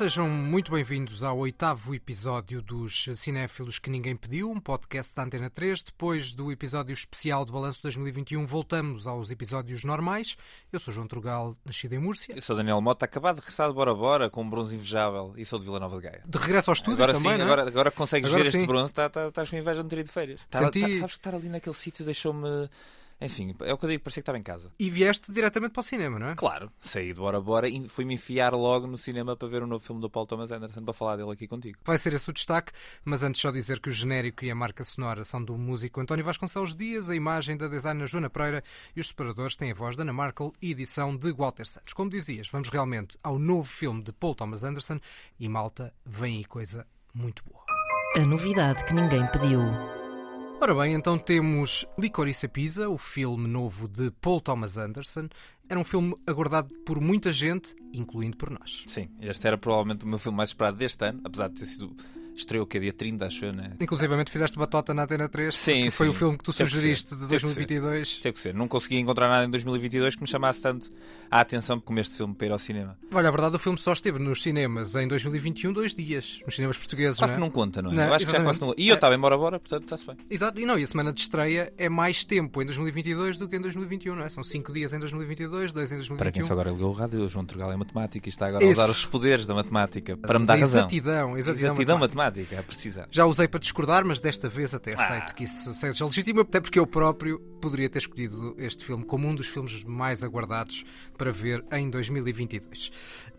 sejam muito bem-vindos ao oitavo episódio dos Cinéfilos que Ninguém Pediu, um podcast da Antena 3. Depois do episódio especial de Balanço 2021, voltamos aos episódios normais. Eu sou João Trugal, nascido em Múrcia. Eu sou Daniel Mota, acabado de regressar de Bora Bora com um bronze invejável e sou de Vila Nova de Gaia. De regresso ao estúdio agora também, sim, não é? agora, agora consegues Agora ver sim. este bronze, tá- tá- estás com inveja ter ido de férias. Tá- Senti- tá- sabes que estar ali naquele sítio deixou-me. Enfim, é o que eu digo, parecia que estava em casa. E vieste diretamente para o cinema, não é? Claro, saí de Bora Bora e fui-me enfiar logo no cinema para ver o novo filme do Paul Thomas Anderson para falar dele aqui contigo. Vai ser esse o destaque, mas antes só dizer que o genérico e a marca sonora são do músico António Vasconcelos Dias, a imagem da designer Joana Pereira e os separadores têm a voz da Ana Markel e edição de Walter Santos. Como dizias, vamos realmente ao novo filme de Paul Thomas Anderson e malta, vem aí coisa muito boa. A novidade que ninguém pediu. Ora bem, então temos Licorice Pizza, o filme novo de Paul Thomas Anderson. Era um filme aguardado por muita gente, incluindo por nós. Sim, este era provavelmente o meu filme mais esperado deste ano, apesar de ter sido. Estreou que é dia 30, acho eu, né? Inclusivamente fizeste batota na Antena 3, Sim, que foi sim. o filme que tu Teve que sugeriste de teve que ser. 2022. Teve que ser. Não consegui encontrar nada em 2022 que me chamasse tanto a atenção como este filme para ir ao cinema. Olha, a verdade, o filme só esteve nos cinemas em 2021 dois dias, nos cinemas portugueses. Quase não que é? não conta, não é? Não, eu acho que já quase não. E eu É. estava em Bora Bora, portanto está-se bem. Exato, e não, e a semana de estreia é mais tempo em 2022 do que em 2021, não é? São cinco dias em 2022, dois em 2021. Para quem só agora ligou o rádio, o João Turgal é matemática e está agora a Esse. usar os poderes da matemática para me dar razão. Exatidão, exatidão, Exatidão matemática. Matemática, é precisar. Já usei para discordar, mas desta vez até Ah. aceito que isso seja legítimo, até porque eu próprio poderia ter escolhido este filme como um dos filmes mais aguardados para ver em 2022.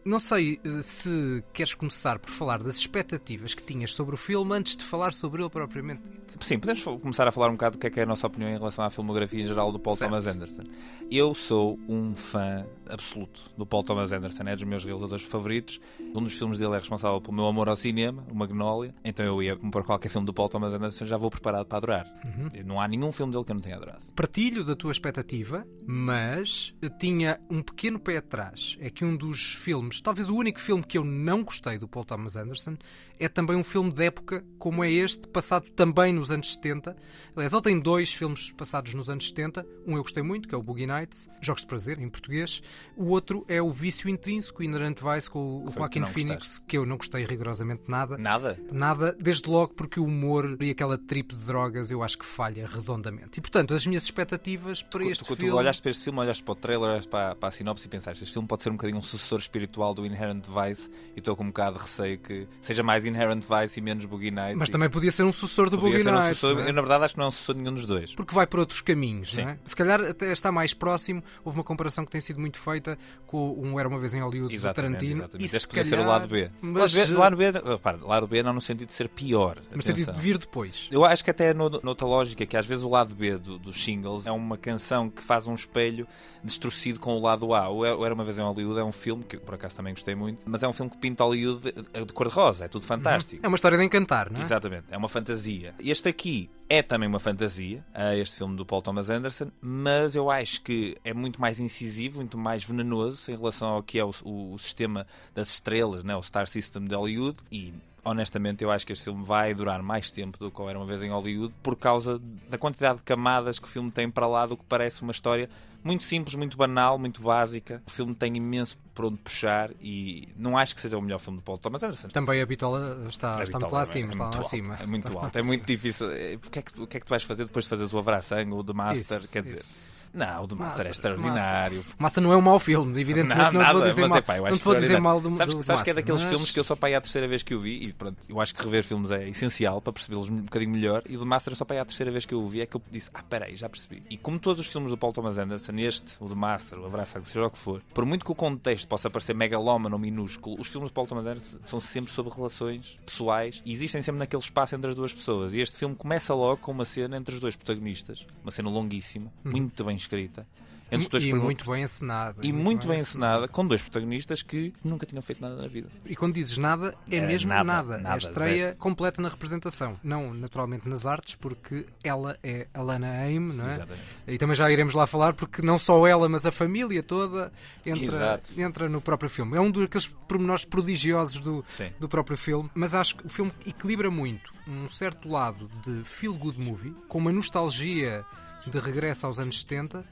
Não sei eh, se queres começar por falar das expectativas que tinhas sobre o filme antes de falar sobre ele propriamente dito. Sim, podemos começar a falar um bocado do que é, que é a nossa opinião em relação à filmografia em geral do Paul Certo. Thomas Anderson. Eu sou um fã absoluto do Paul Thomas Anderson, é dos meus realizadores favoritos. Um dos filmes dele é responsável pelo meu amor ao cinema, o Magnolia. Então eu ia comprar qualquer filme do Paul Thomas Anderson, já vou preparado para adorar. Não há nenhum filme dele que eu não tenha adorado. Partilho da tua expectativa, mas tinha um pequeno pé atrás. É que um dos filmes, talvez o único filme que eu não gostei do Paul Thomas Anderson, é também um filme de época como é este, passado também nos anos 70. Aliás, ele tem dois filmes passados nos anos 70. Um eu gostei muito, que é o Boogie Nights, Jogos de Prazer, em português. O outro é o Vício Intrínseco, Inherent Vice, com o Joaquin Phoenix, gostaste? que eu não gostei rigorosamente nada. Nada? Nada, desde logo porque o humor e aquela trip de drogas eu acho que falha redondamente. E portanto, as minhas expectativas para este tu, tu filme. olhaste para este filme, olhaste para o trailer, olhaste para, para a sinopse e pensaste este filme pode ser um bocadinho um sucessor espiritual do Inherent Vice e estou com um bocado de receio que seja mais Inherent Vice e menos Boogie Nights. Mas e também podia ser um sucessor do podia Boogie um sucessor- não é? Eu na verdade acho que não é um sucessor nenhum dos dois. Porque vai por outros caminhos, Sim. não é? Se calhar até está mais próximo. Houve uma comparação que tem sido muito feita com um Era uma vez em Hollywood Exatamente, do Tarantino. exatamente. E se calhar, ser o lado B. Mas, lado B, lado B, repara, lado B não no sentido de ser pior. no sentido de vir depois. Eu acho que até no, noutra lógica, que às vezes o lado B do- dos singles é uma canção que faz um espelho distorcido com o lado A. O Era Uma Vez em Hollywood é um filme, que por acaso também gostei muito, mas é um filme que pinta Hollywood de, de cor-de-rosa, é tudo fantástico. É uma história de encantar, não é? Exatamente, é uma fantasia. Este aqui é também uma fantasia, eh, este filme do Paul Thomas Anderson, mas eu acho que é muito mais incisivo, muito mais venenoso em relação ao que é o, o- o sistema das estrelas, né, o Star System de Hollywood e. Honestamente, eu acho que este filme vai durar mais tempo do que Era uma vez em Hollywood por causa da quantidade de camadas que o filme tem para lá do que parece uma história muito simples, muito banal, muito básica. O filme tem imenso por onde puxar e não acho que seja o melhor filme do Paul Thomas Anderson. Também a bitola está, A está muito bitola lá é- acima. é está lá muito alto, acima. É muito alto, é muito difícil. Eh, O que, é que, o que é que tu vais fazer depois de fazeres o Abraçangue ou o The Master? Isso, Quer dizer, isso. não, o The Master, Master, é extraordinário. Massa não é um mau filme, evidentemente. Não, não, nada, vou dizer mas mal, é pá, não te vou dizer mal do, Sabes, do sabes que é Master, daqueles mas- filmes que eu só para aí à terceira vez que eu vi e pronto, eu acho que rever filmes é essencial para percebê-los um bocadinho melhor e o The Master só para aí à terceira vez que eu o vi é que eu disse, ah, peraí, já percebi. E como todos os filmes do Paul Thomas Anderson, este, o The Master, o Abraçangue, seja o que for, por muito que o contexto possa parecer megalómano ou minúsculo, os filmes de Paul Thomas Anderson são sempre sobre relações pessoais e existem sempre naquele espaço entre as duas pessoas. E este filme começa logo com uma cena entre os dois protagonistas, uma cena longuíssima, muito bem escrita. Entre os dois e muito bem encenada. e muito bem encenada, com dois protagonistas que nunca tinham feito nada na vida. E quando dizes nada, é, É mesmo nada. nada, É a nada, estreia completa na representação. Não, naturalmente, nas artes, porque ela é Alana Haim, não é? Exatamente. E também já iremos lá falar, porque não só ela, mas a família toda entra, Exato. entra no próprio filme. É um daqueles pormenores prodigiosos do, Sim. do próprio filme, mas acho que o filme equilibra muito um certo lado de feel good movie, com uma nostalgia de regresso aos anos 70,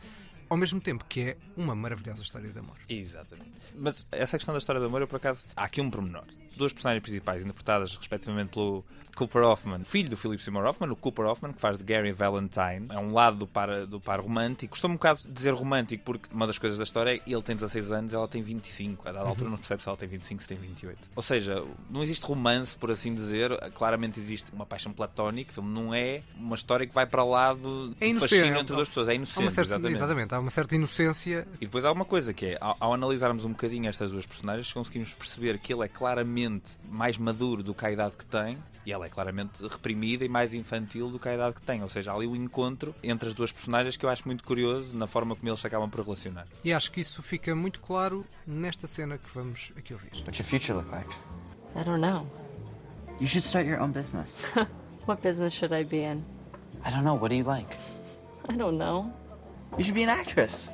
ao mesmo tempo que é uma maravilhosa história de amor. Exatamente. Mas essa questão da história de amor, eu por acaso, há aqui um pormenor. Duas personagens principais, interpretadas respectivamente pelo Cooper Hoffman, filho do Philip Seymour Hoffman, o Cooper Hoffman, que faz de Gary Valentine. É um lado do par, do par romântico. Costumo um bocado dizer romântico, porque uma das coisas da história é que ele tem 16 anos ela tem 25. A dada altura não se percebe se ela tem 25, se tem 28. Ou seja, não existe romance, por assim dizer. Claramente existe uma paixão platónica. O filme não é uma história que vai para lá do É fascínio entre duas pessoas. É Há inocente, uma certa, exatamente. exatamente, há uma certa inocência. E depois há uma coisa que é, ao, ao analisarmos um bocadinho estas duas personagens, conseguimos perceber que ele é claramente mais maduro do que a idade que tem e ela é claramente reprimida e mais infantil do que a idade que tem. Ou seja, há ali o encontro entre as duas personagens que eu acho muito curioso na forma como eles se acabam por relacionar. E acho que isso fica muito claro nesta cena que vamos aqui ouvir. What's your future look like? I don't know. You should start your own business. What business should I be in? I don't know. What do you like? I don't know. You should be an actress.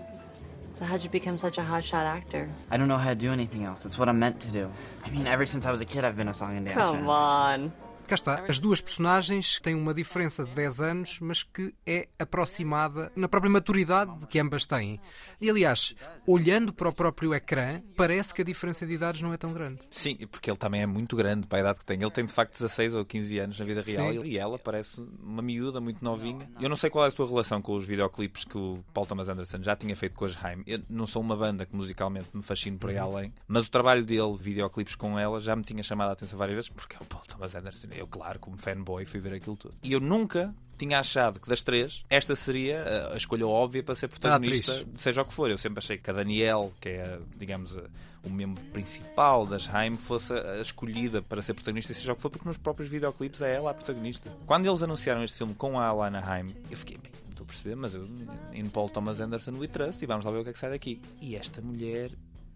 So how'd you become such a hotshot actor? I don't know how to do anything else. It's what I'm meant to do. I mean, ever since I was a kid, I've been a song and dance Come man. on. Cá está, as duas personagens têm uma diferença de 10 anos, mas que é aproximada na própria maturidade que ambas têm. E aliás, olhando para o próprio ecrã, parece que a diferença de idades não é tão grande. Sim, porque ele também é muito grande para a idade que tem. Ele tem de facto 16 ou 15 anos na vida real Sim. e ela parece uma miúda muito novinha. Eu não sei qual é a sua relação com os videoclipes que o Paul Thomas Anderson já tinha feito com as Haim. Eu não sou uma banda que musicalmente me fascine por aí além, mas o trabalho dele, videoclipes com ela, já me tinha chamado a atenção várias vezes porque é o Paul Thomas Anderson. Eu, claro, como fanboy, fui ver aquilo tudo. E eu nunca tinha achado que das três, esta seria a- escolha óbvia para ser protagonista, seja o que for. Eu sempre achei que a Danielle, que é, digamos, o membro principal das Haim, fosse a escolhida para ser protagonista, seja o que for, porque nos próprios videoclipes é ela a protagonista. Quando eles anunciaram este filme com a Alana Haim, eu fiquei, bem, não estou a perceber, mas eu, em Paul Thomas Anderson we trust, e vamos lá ver o que é que sai daqui. E esta mulher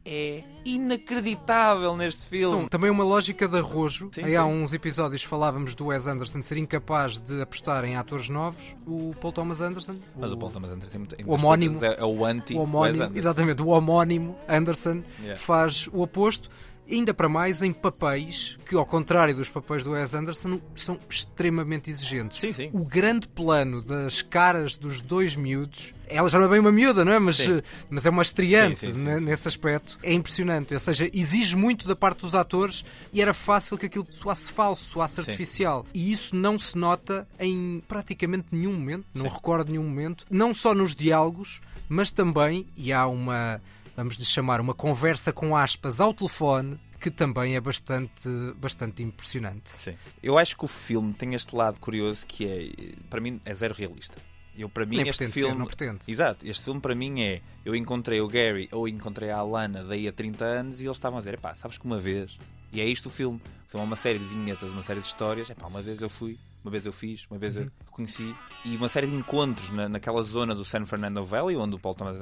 é inacreditável neste filme. São também uma lógica de arrojo. Sim, Aí há sim. uns episódios falávamos do Wes Anderson ser incapaz de apostar em atores novos. O Paul Thomas Anderson, Mas o Paul Thomas Anderson tem o homónimo- é, é o anti o homónimo, exatamente, o homónimo Anderson Yeah. faz o oposto. Ainda para mais em papéis que, ao contrário dos papéis do Wes Anderson, são extremamente exigentes. Sim, sim. O grande plano das caras dos dois miúdos, ela já não é bem uma miúda, não é? Mas, Sim. mas é uma estreante né, nesse aspecto. É impressionante. Ou seja, exige muito da parte dos atores e era fácil que aquilo soasse falso, soasse artificial. E isso não se nota em praticamente nenhum momento, não recordo nenhum momento, não só nos diálogos, mas também, e há uma, vamos lhe chamar, uma conversa com aspas ao telefone, que também é bastante, bastante impressionante. Sim. Eu acho que o filme tem este lado curioso que é, para mim, é zero realista. Eu, para mim, Nem este pretende ser, filme. não pretende. Exato, este filme para mim é. Eu encontrei o Gary ou encontrei a Alana daí a 30 anos e eles estavam a dizer: pá, sabes que uma vez. E é isto o filme. Filme é uma série de vinhetas, uma série de histórias. Epá, uma vez eu fui, uma vez eu fiz, uma vez Uhum. eu conheci. E uma série de encontros na, naquela zona do San Fernando Valley, onde o Paul Thomas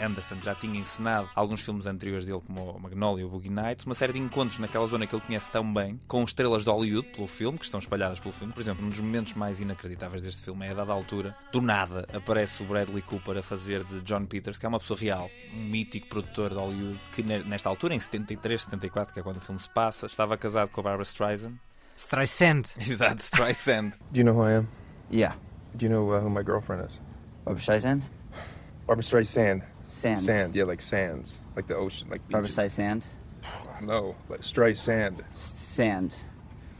Anderson já tinha encenado alguns filmes anteriores dele, como o Magnolia e o Boogie Nights. Uma série de encontros naquela zona que ele conhece tão bem, com estrelas de Hollywood pelo filme, que estão espalhadas pelo filme. Por exemplo, um dos momentos mais inacreditáveis deste filme é a dada altura, do nada, aparece o Bradley Cooper a fazer de John Peters, que é uma pessoa real, um mítico produtor de Hollywood, que ne- nesta altura, em 73, 74, que é quando o filme se passa, estava casado com a Barbara Streisand. Streisand. Exato, Streisand. Do you know who I am? Yeah. Do you know uh, who my girlfriend is? Barbara Streisand? Barbara Streisand. Sand. Sand, yeah, like sands, like the ocean, like Barbara. Streisand? No, like Streisand. Sand.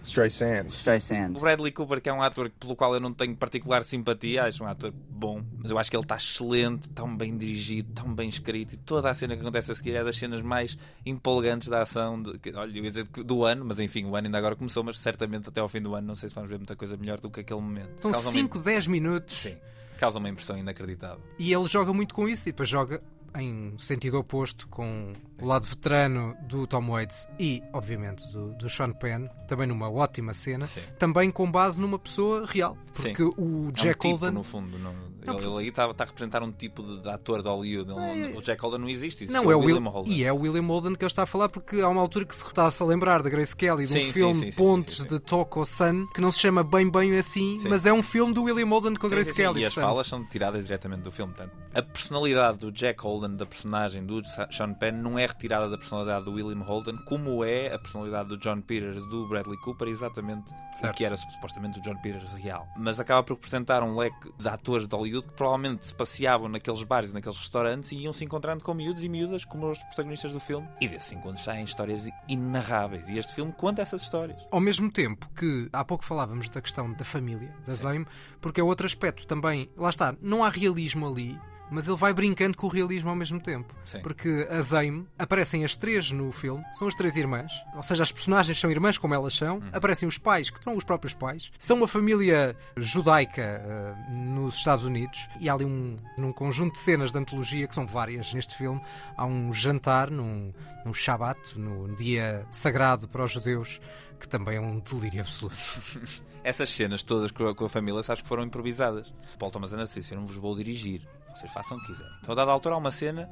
Streisand. O Streisand. Bradley Cooper, que é um ator pelo qual eu não tenho particular simpatia, acho um ator bom, mas eu acho que ele está excelente, tão bem dirigido, tão bem escrito, e toda a cena que acontece a seguir é das cenas mais empolgantes da ação, de, que- olha, eu ia dizer que do ano, mas enfim, o ano ainda agora começou, mas certamente até ao fim do ano não sei se vamos ver muita coisa melhor do que aquele momento. São Causa uma- 5, 10 minutos Sim, causa uma impressão inacreditável. e ele joga muito com isso e depois joga em sentido oposto com o lado veterano do Tom Waits e, obviamente, do, do Sean Penn, também numa ótima cena, Sim. também com base numa pessoa real. Porque o É um Jack tipo, Holden. no fundo, não, Não, ele, aí está, está a representar um tipo de, de ator de Hollywood. Não- o Jack Holden não existe, isso Não, é o William Will, Holden. e é o William Holden que ele está a falar porque há uma altura que se está-se a lembrar da Grace Kelly de um sim, filme sim, sim, Pontes de Toko Sun que não se chama bem bem assim, Sim. mas é um filme do William Holden com Grace. Kelly. E as portanto. falas são tiradas diretamente do filme. Portanto, a personalidade do Jack Holden, da personagem do Sean Penn, não é retirada da personalidade do William Holden, como é a personalidade do John Peters, do Bradley Cooper, exatamente Certo. o que era supostamente o John Peters real. Mas acaba por representar um leque de atores de Hollywood Hollywood que provavelmente se passeavam naqueles bares e naqueles restaurantes e iam se encontrando com miúdos e miúdas como os protagonistas do filme. E desses encontros saem histórias inarráveis. E este filme conta essas histórias. Ao mesmo tempo que há pouco falávamos da questão da família, da Zame, porque é outro aspecto também. Lá está, não há realismo ali. Mas ele vai brincando com o realismo ao mesmo tempo. Sim. Porque a Zame aparecem as três no filme, são as três irmãs, ou seja, as personagens são irmãs como elas são, Uhum. aparecem os pais, que são os próprios pais, são uma família judaica eh, nos Estados Unidos, e há ali um, num conjunto de cenas de antologia, que são várias neste filme, há um jantar num, num Shabbat, no dia sagrado para os judeus, que também é um delírio absoluto. Essas cenas todas com a, família, sabes que foram improvisadas. Paul Thomas Anderson Eu não vos vou dirigir, vocês façam o que quiserem. Então, a dada altura, há uma cena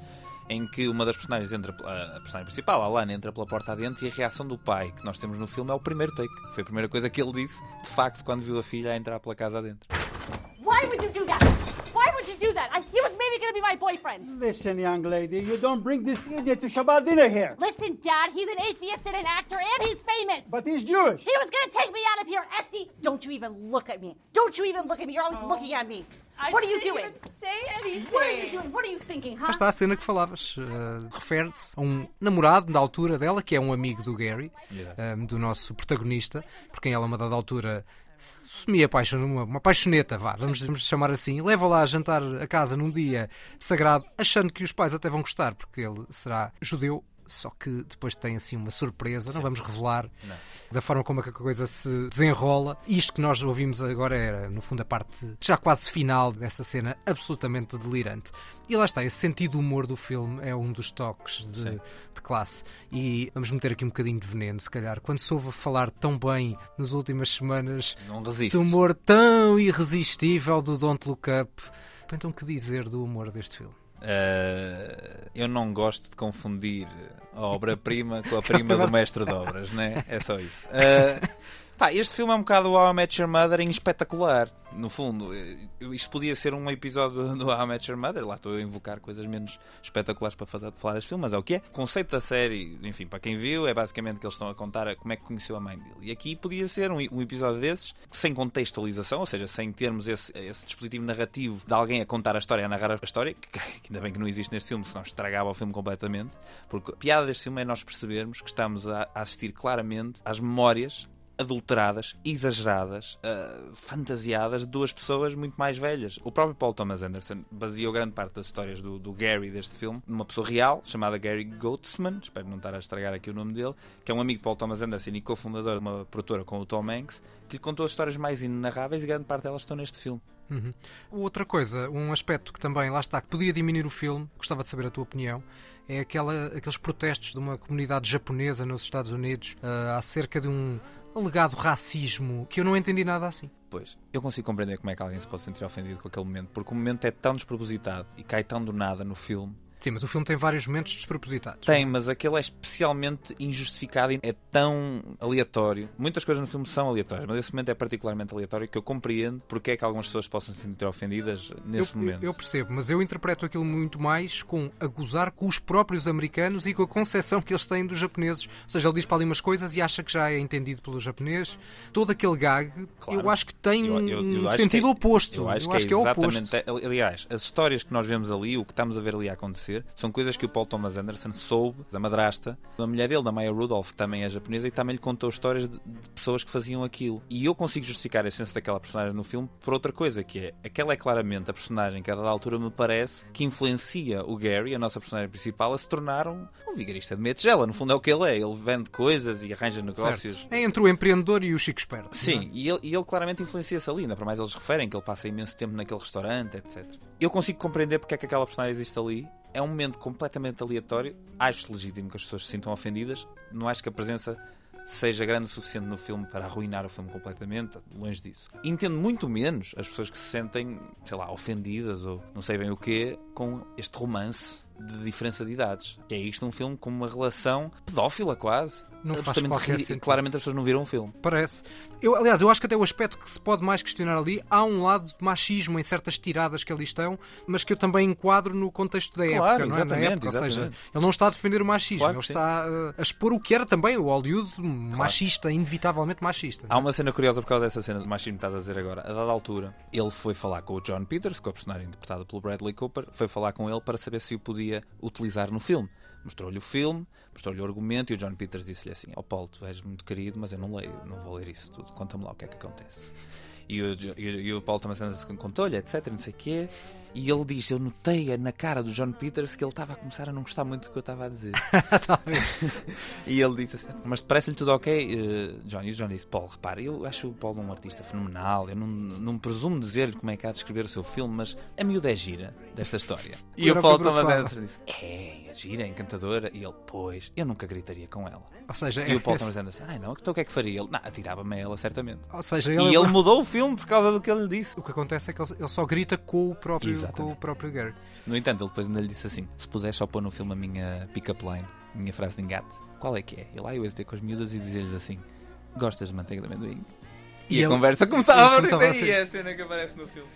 em que uma das personagens entra, a personagem principal, a Lana, entra pela porta adentro e a reação do pai que nós temos no filme é o primeiro take. Foi a primeira coisa que ele disse, de facto, quando viu a filha a entrar pela casa adentro. Why would you do that? Why would you do that? I, he was maybe going to be my boyfriend. Listen, young lady, you don't bring this idiot to Shabbat dinner here. Listen, Dad, he's an atheist and an actor, and he's famous. But he's Jewish. He was going to take me out of here. Essie, don't you even look at me. Don't you even look at me. You're always looking at me. What are you doing? say anything. What are you doing? What are you thinking, huh? Cá está a cena que falavas. Uh, Refere-se a um namorado da altura dela, que é um amigo do Gary, um, do nosso protagonista, por quem ela, a uma dada altura, semi apaixona, uma, uma apaixoneta, vá, vamos, vamos chamar assim. Leva lá a jantar a casa num dia sagrado, achando que os pais até vão gostar, porque ele será judeu. Só que depois tem assim uma surpresa, não vamos revelar da forma como é que a coisa se desenrola. Isto que nós ouvimos agora era, no fundo, a parte já quase final dessa cena absolutamente delirante. E lá está, esse sentido do humor do filme é um dos toques de, de classe. E vamos meter aqui um bocadinho de veneno, se calhar. Quando se ouve falar tão bem nas últimas semanas resiste. humor tão irresistível do Don't Look Up, então o que dizer do humor deste filme? Uh, eu não gosto de confundir a obra-prima com a prima do mestre de obras, né? É só isso. Uh, pá, este filme é um bocado o How I Met Your Mother em espetacular. No fundo, eh, isto podia ser um episódio do How I Met Your Mother. Lá estou a invocar coisas menos espetaculares para fazer, falar deste filme, mas é o que é. O conceito da série, enfim, para quem viu, é basicamente que eles estão a contar como é que conheceu a mãe dele. E aqui podia ser um, um episódio desses, sem contextualização, ou seja, sem termos esse, esse dispositivo narrativo de alguém a contar a história, a narrar a história, que, que ainda bem que não existe neste filme, senão estragava o filme completamente. Porque a piada deste filme é nós percebermos que estamos a, a assistir claramente às memórias adulteradas, exageradas, uh, fantasiadas de duas pessoas muito mais velhas. O próprio Paul Thomas Anderson baseou grande parte das histórias do, do Gary deste filme numa pessoa real, chamada Gary Goatsman, espero não estar a estragar aqui o nome dele, que é um amigo de Paul Thomas Anderson e cofundador de uma produtora com o Tom Hanks, que lhe contou as histórias mais inenarráveis e grande parte delas estão neste filme. Uhum. Outra coisa, um aspecto que também lá está, que poderia diminuir o filme, gostava de saber a tua opinião, é aquela, aqueles protestos de uma comunidade japonesa nos Estados Unidos uh, acerca de um alegado racismo que eu não entendi nada assim. Pois, eu consigo compreender como é que alguém se pode sentir ofendido com aquele momento, porque o momento é tão despropositado e cai tão do nada no filme. Sim, mas o filme tem vários momentos despropositados. Tem, mas aquele é especialmente injustificado e é tão aleatório. Muitas coisas no filme são aleatórias, mas esse momento é particularmente aleatório que eu compreendo porque é que algumas pessoas possam se sentir ofendidas nesse eu, momento. Eu percebo, mas eu interpreto aquilo muito mais com a gozar com os próprios americanos e com a concepção que eles têm dos japoneses. Ou seja, ele diz para ali umas coisas e acha que já é entendido pelo japonês. Todo aquele gag, Claro. eu acho que tem Eu- eu- eu um sentido é- oposto. Eu acho que, é, exatamente. oposto. Aliás, as histórias que nós vemos ali, o que estamos a ver ali a acontecer, são coisas que o Paul Thomas Anderson soube da madrasta, da mulher dele, da Maya Rudolph, que também é japonesa, e também lhe contou histórias de, de pessoas que faziam aquilo. E eu consigo justificar a essência daquela personagem no filme por outra coisa, que é aquela é claramente a personagem que a dada altura me parece que influencia o Gary, a nossa personagem principal, a se tornar um, um vigarista de meia tigela. No fundo é o que ele é. Ele vende coisas e arranja negócios. Certo. É entre o empreendedor e o chico esperto. é? Sim, e ele, e ele claramente influencia-se ali, ainda para mais eles referem que ele passa imenso tempo naquele restaurante, etc. Eu consigo compreender porque é que aquela personagem existe ali. É um momento completamente aleatório. Acho legítimo que as pessoas se sintam ofendidas. Não acho que a presença seja grande o suficiente no filme para arruinar o filme completamente, longe disso. Entendo muito menos as pessoas que se sentem, sei lá, ofendidas ou não sei bem o quê, com este romance de diferença de idades. Que é isto um filme com uma relação pedófila quase. Não faz qualquer sentido. Claramente as pessoas não viram o filme. Parece. Eu, aliás, eu acho que até o aspecto que se pode mais questionar ali, há um lado de machismo em certas tiradas que ali estão, mas que eu também enquadro no contexto da Claro, época, não é? Na exatamente, época, ou seja, ele não está a defender o machismo, Claro ele que sim. está a expor o que era também o Hollywood machista, inevitavelmente machista. Há uma cena curiosa por causa dessa cena de machismo que estás a dizer agora. A dada altura, ele foi falar com o John Peters, com a personagem interpretada pelo Bradley Cooper, foi falar com ele para saber se o podia utilizar no filme. Mostrou-lhe o filme, mostrou-lhe o argumento e o John Peters disse-lhe assim: Ó Paulo, tu és muito querido, mas eu não leio, não vou ler isso tudo. Conta-me lá o que é que acontece. E o, e o- e o Paulo Anderson contou-lhe, etc, não sei o quê. E ele diz, eu notei na cara do John Peters que ele estava a começar a não gostar muito do que eu estava a dizer. E ele disse assim, mas parece-lhe tudo ok, eh, John? E o John disse, Paulo, repara, eu acho o Paulo um artista fenomenal, eu não, não presumo dizer-lhe como é que há de escrever o seu filme, mas a miúda é gira desta história. E Era o Paulo eu Thomas. Anderson disse, é, é gira, é encantadora. E ele, pois, eu nunca gritaria com ela. Ou seja, E o Paulo é- Thomas Anderson, ai não, então o que é que faria? Ele, não, atirava-me a ela, certamente. ou seja, E ele, ele mudou o filme por causa do que ele lhe disse. o que acontece é que ele, ele só grita com o próprio, Exatamente. com o próprio Gary. No entanto, ele depois ainda lhe disse assim: se puderes só pôr no filme a minha pick-up line, a minha frase de engate, qual é que é? E lá eu ia ter com as miúdas e dizer-lhes assim: Gostas de manteiga de amendoim? E, E a ele- conversa começava ele a começava partir assim. E é a cena que aparece no filme.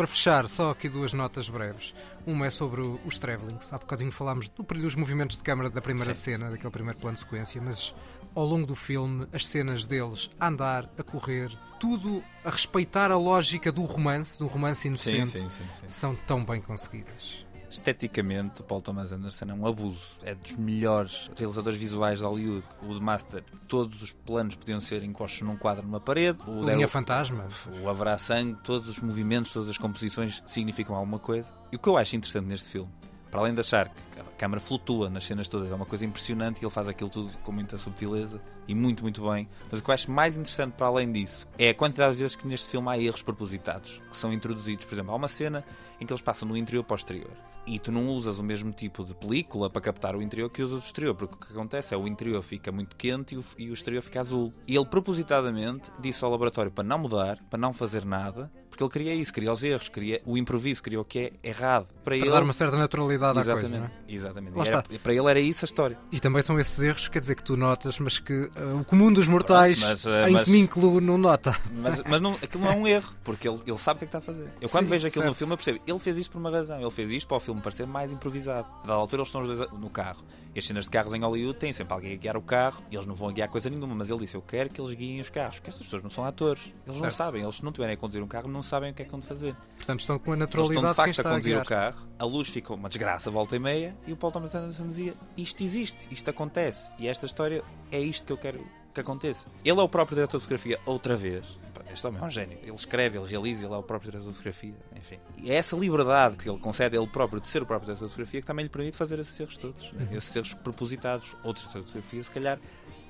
Para fechar, só aqui duas notas breves. Uma é sobre os travelings. Há bocadinho falámos do, dos movimentos de câmara da primeira Sim. cena, daquele primeiro plano de sequência, mas ao longo do filme, as cenas deles a andar, a correr, tudo a respeitar a lógica do romance, do romance inocente, sim, sim. são tão bem conseguidas. Esteticamente, o Paul Thomas Anderson é um abuso. É dos melhores realizadores visuais de Hollywood. O The Master, todos os planos podiam ser encostos num quadro numa parede. O O Linha Fantasma. o haverá sangue, todos os movimentos, todas as composições significam alguma coisa. E o que eu acho interessante neste filme, para além de achar que a câmara flutua nas cenas todas, é uma coisa impressionante e ele faz aquilo tudo com muita subtileza e muito, muito bem. Mas o que eu acho mais interessante para além disso é a quantidade de vezes que neste filme há erros propositados que são introduzidos. Por exemplo, há uma cena em que eles passam do interior para o exterior. E tu não usas o mesmo tipo de película para captar o interior que usas o exterior, porque o que acontece é o interior fica muito quente e o, e o exterior fica azul. E ele propositadamente disse ao laboratório para não mudar, para não fazer nada, porque ele queria isso, queria os erros, queria o improviso, queria o que é errado. Para, Para ele, dar uma certa naturalidade à exatamente, coisa, não é? exatamente. Lá era- para ele era isso a história. E também são esses erros, quer dizer, que tu notas, mas que ah, o comum dos mortais, Pronto, mas, ah, em mas- que me incluo, não nota. Mas, mas não, aquilo não é um erro, porque ele, ele sabe o que é que está a fazer. Eu quando Sim, vejo aquilo no certo. filme eu percebo, ele fez isto por uma razão. Ele fez isto para o filme parecer mais improvisado. Da altura eles estão os dois no carro. E as cenas de carros em Hollywood têm sempre alguém a guiar o carro e eles não vão a guiar coisa nenhuma. Mas ele disse: Eu quero que eles guiem os carros, porque estas pessoas não são atores. Eles não Certo. sabem. Eles, se não tiverem a conduzir um carro, não sabem o que é que vão de fazer. Portanto, estão com a Eles estão naturalidade de facto a a conduzir guiar. o carro, a luz fica uma desgraça, volta e meia, e o Paul Thomas Anderson dizia: Isto existe, isto acontece, e esta história é isto que eu quero que aconteça. Ele é o próprio diretor de fotografia outra vez. Este homem é um gênio. Ele escreve, ele realiza, ele é o próprio diretor de fotografia. Enfim. E é essa liberdade que ele concede a ele próprio de ser o próprio diretor de fotografia que também lhe permite fazer esses erros todos. né? Esses erros propositados. Outros diretores de fotografia, se calhar,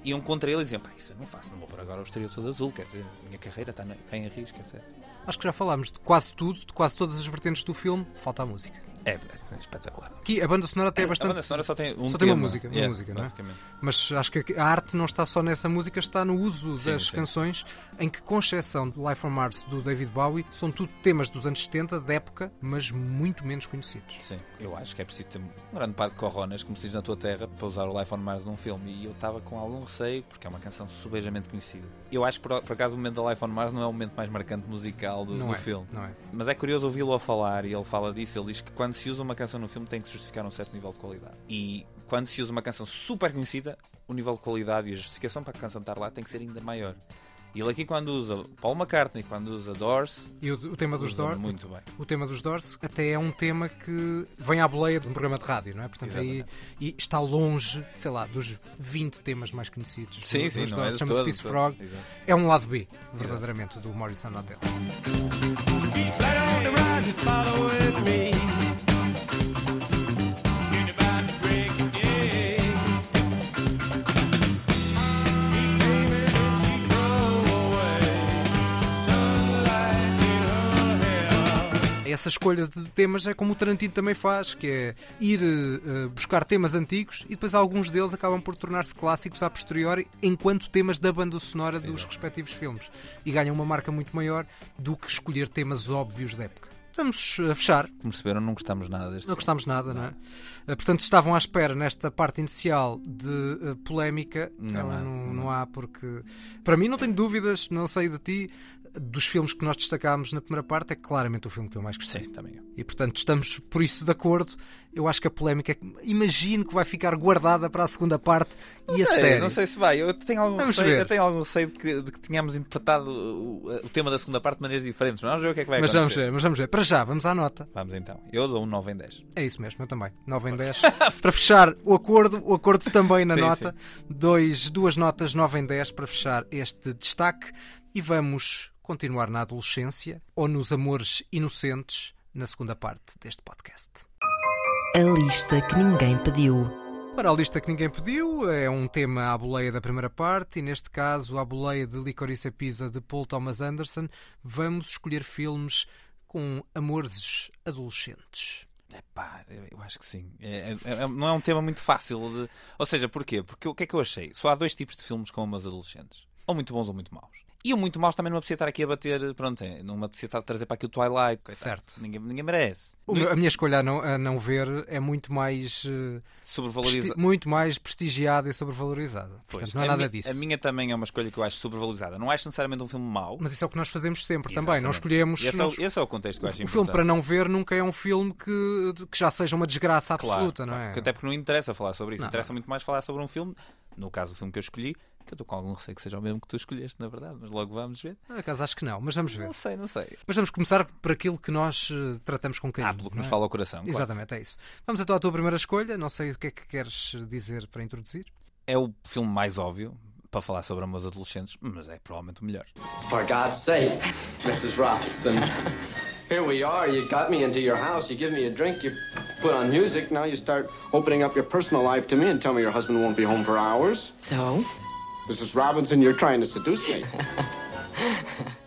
iam contra ele e diziam: Pá, isso eu não faço, não vou pôr agora o exterior todo azul. Quer dizer, a minha carreira está, na- está em risco. Dizer. Acho que já falámos de quase tudo, de quase todas as vertentes do filme, falta a música. É, é espetacular. Aqui a banda sonora até é A bastante. banda sonora só tem um só tem uma música, uma Yeah, música, não é? Mas acho que a arte não está só nessa música, está no uso Sim, das sim. canções, em que, com exceção de Life on Mars do David Bowie, são tudo temas dos anos 70, da época, mas muito menos conhecidos. Sim, eu acho que é preciso ter um grande par de coronas, como se diz na tua terra, para usar o Life on Mars num filme. E eu estava com algum receio, porque é uma canção subejamente conhecida. Eu acho que, por, por acaso, o momento da Life on Mars não é o momento mais marcante musical do, do é, filme. é? Mas é curioso ouvi-lo a falar e ele fala disso. Ele diz que quando se usa uma canção no filme tem que justificar um certo nível de qualidade. E quando se usa uma canção super conhecida, o nível de qualidade e a justificação para a canção estar lá tem que ser ainda maior. E ele aqui, quando usa Paul McCartney, quando usa Doors, E o, o tema dos usa Doors, muito bem. o tema dos Doors até é um tema que vem à boleia de um programa de rádio, não é? Portanto, aí e está longe, sei lá, dos 20 temas mais conhecidos. Sim, do- sim, dos não é Doors. de Chama-se Peace. Frog. Exato. É um lado B, verdadeiramente, do Morrison Hotel. Essa escolha de temas é como o Tarantino também faz, que é ir eh, buscar temas antigos e depois alguns deles acabam por tornar-se clássicos a posteriori enquanto temas da banda sonora dos respectivos filmes. E ganham uma marca muito maior do que escolher temas óbvios da época. Estamos a fechar. Como perceberam, não gostamos nada deste Não filme. gostámos nada, não é? Eh, Portanto, estavam à espera nesta parte inicial de eh, polémica. Não Não, há, não, não há, porque para mim não tenho dúvidas, não sei de ti. Dos filmes que nós destacámos na primeira parte, é claramente o filme que eu mais gostei. Sim, também. E portanto estamos por isso de acordo. Eu acho que a polémica imagino que vai ficar guardada para a segunda parte e a sei, série. Não sei se vai. Eu tenho algum Vamos receio, ver. eu tenho algum receio de que, de que tenhamos interpretado o, o tema da segunda parte de maneiras diferentes. Mas vamos ver o que é que vai Mas vamos acontecer. ver, mas vamos ver. Para já, vamos à nota. Vamos então. Eu dou um 9 em 10. É isso mesmo, eu também. 9 em 10. para fechar o acordo, o acordo também na Sim, nota. Dois, duas notas 9 em 10 para fechar este destaque. E vamos continuar na adolescência ou nos amores inocentes na segunda parte deste podcast. A lista que ninguém pediu. Para a lista que ninguém pediu, é um tema à boleia da primeira parte e neste caso à boleia de Licorice Pizza de Paul Thomas Anderson, vamos escolher filmes com amores adolescentes. Epá, eu eu acho que sim. É- é- é- não é um tema muito fácil de. Ou seja, porquê? Porque o que é que eu achei? Só há dois tipos de filmes com meus adolescentes: ou muito bons ou muito maus. E o muito maus também não me apetecia estar aqui a bater. Pronto, é, não me apetecia estar a trazer para aqui o Twilight. coitado. Certo. Ninguém, ninguém merece. O meu- a minha escolha a não, a não ver é muito mais eh, Sobrevaloriza. presti- muito mais prestigiada e sobrevalorizada. Pois, Portanto, não é nada disso. A minha também é uma escolha que eu acho sobrevalorizada. Não acho necessariamente um filme mau. Mas isso é o que nós fazemos sempre também. Não Exatamente. escolhemos. Esse, não- é o, esse é o contexto que eu acho o importante. filme para não ver nunca é um filme que, que já seja uma desgraça absoluta, claro, não é? Até porque não interessa falar sobre isso. Não, interessa muito mais falar sobre um filme. No caso, o filme que eu escolhi, que eu estou com algum receio que seja o mesmo que tu escolheste, na verdade, mas logo vamos ver. Por acaso acho que não, mas vamos ver. Não sei, não sei. Mas vamos começar por aquilo que nós eh, tratamos com carinho. Ah, pelo que nos é? fala ao coração. claro. Exatamente, é isso. Vamos então à tua primeira escolha. Não sei o que é que queres dizer para introduzir. É o filme mais óbvio para falar sobre amores adolescentes, mas é provavelmente o melhor. For God's sake, Mrs. Robinson. Here we are. You got me into your house. You give me a drink. You put on music. Now you start opening up your personal life to me and tell me your husband won't be home for hours. So? Mrs. Robinson, you're trying to seduce me.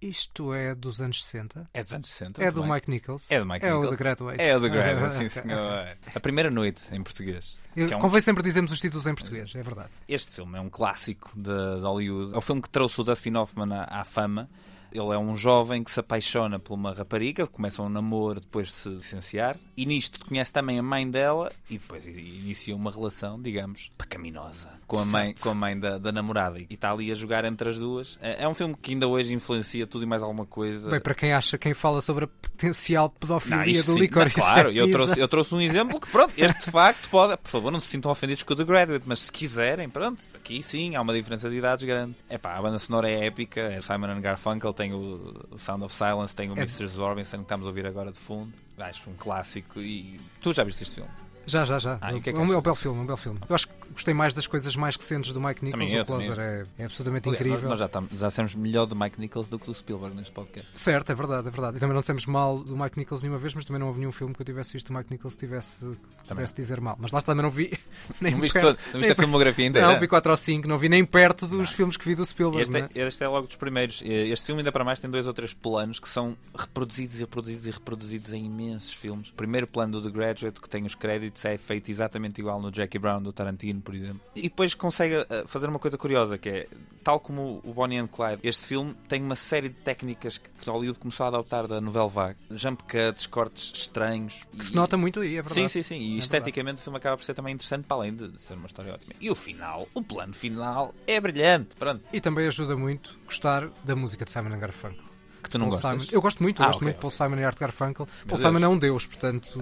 Isto é dos anos 60. É dos anos 60. É do bem. Mike Nichols. É do Mike É o Nichols. The Graduate. É o The Graduate, sim senhor. A primeira noite, em português. Eu- é um- Convém sempre dizermos os títulos em português, é verdade. Este filme é um clássico de, de Hollywood. É o filme que trouxe o Dustin Hoffman à, à fama. Ele é um jovem que se apaixona por uma rapariga, começa um namoro depois de se licenciar, e nisto conhece também a mãe dela e depois inicia uma relação, digamos, pecaminosa com a mãe, Certo. com a mãe da, da namorada. E está ali a jogar entre as duas. É, é um filme que ainda hoje influencia tudo e mais alguma coisa. Bem, para quem acha, quem fala sobre a potencial pedofilia Não, do Não, Claro, eu trouxe, eu trouxe um exemplo que, pronto, este de facto pode. Por favor, não se sintam ofendidos com o The Graduate, mas se quiserem, pronto, aqui sim há uma diferença de idades grande. É pá, a banda sonora é épica, é Simon and Garfunkel, tem o, Sound of Silence, tem o É- Mr. Zorbinson que estamos a ouvir agora de fundo. Acho um clássico e tu já viste este filme? Já, já, já. Ah, o que é que é, um, belo filme, é um belo filme. Eu acho que gostei mais das coisas mais recentes do Mike Nichols. Também eu, o Closer é, é absolutamente Aliás, incrível. Nós, nós já, estamos, já somos melhor do Mike Nichols do que do Spielberg neste podcast. Certo, é verdade, é verdade. E também não dissemos mal do Mike Nichols nenhuma vez, mas também não houve nenhum filme que eu tivesse visto do Mike Nichols que tivesse, pudesse dizer mal. Mas lá também não vi. Nem Não viste, todo, não viste a filmografia inteira? Não, vi 4 ou 5, não vi nem perto dos filmes que vi do Spielberg. Este não é, é? este é logo dos primeiros. Este filme, ainda para mais, tem dois ou três planos que são reproduzidos e reproduzidos e reproduzidos em imensos filmes. O primeiro plano do The Graduate, que tem os créditos, é feito exatamente igual no Jackie Brown do Tarantino, por exemplo. E depois consegue eh, fazer uma coisa curiosa, que é, tal como o Bonnie and Clyde, este filme tem uma série de técnicas que Hollywood começou a adotar da novela vague. Jump cuts, cortes estranhos. Que e- se nota muito aí, é verdade. Sim, sim, sim. E É esteticamente o filme acaba por ser também interessante, para além de ser uma história ótima. E o final, o plano final, é brilhante. Pronto. E também ajuda muito gostar da música de Simon Garfunkel. Que tu não Paul gostas? Simon. Eu gosto muito, eu Ah, gosto ok. muito de Paul Simon e Art Garfunkel. Paul Deus. Simon é um deus, portanto,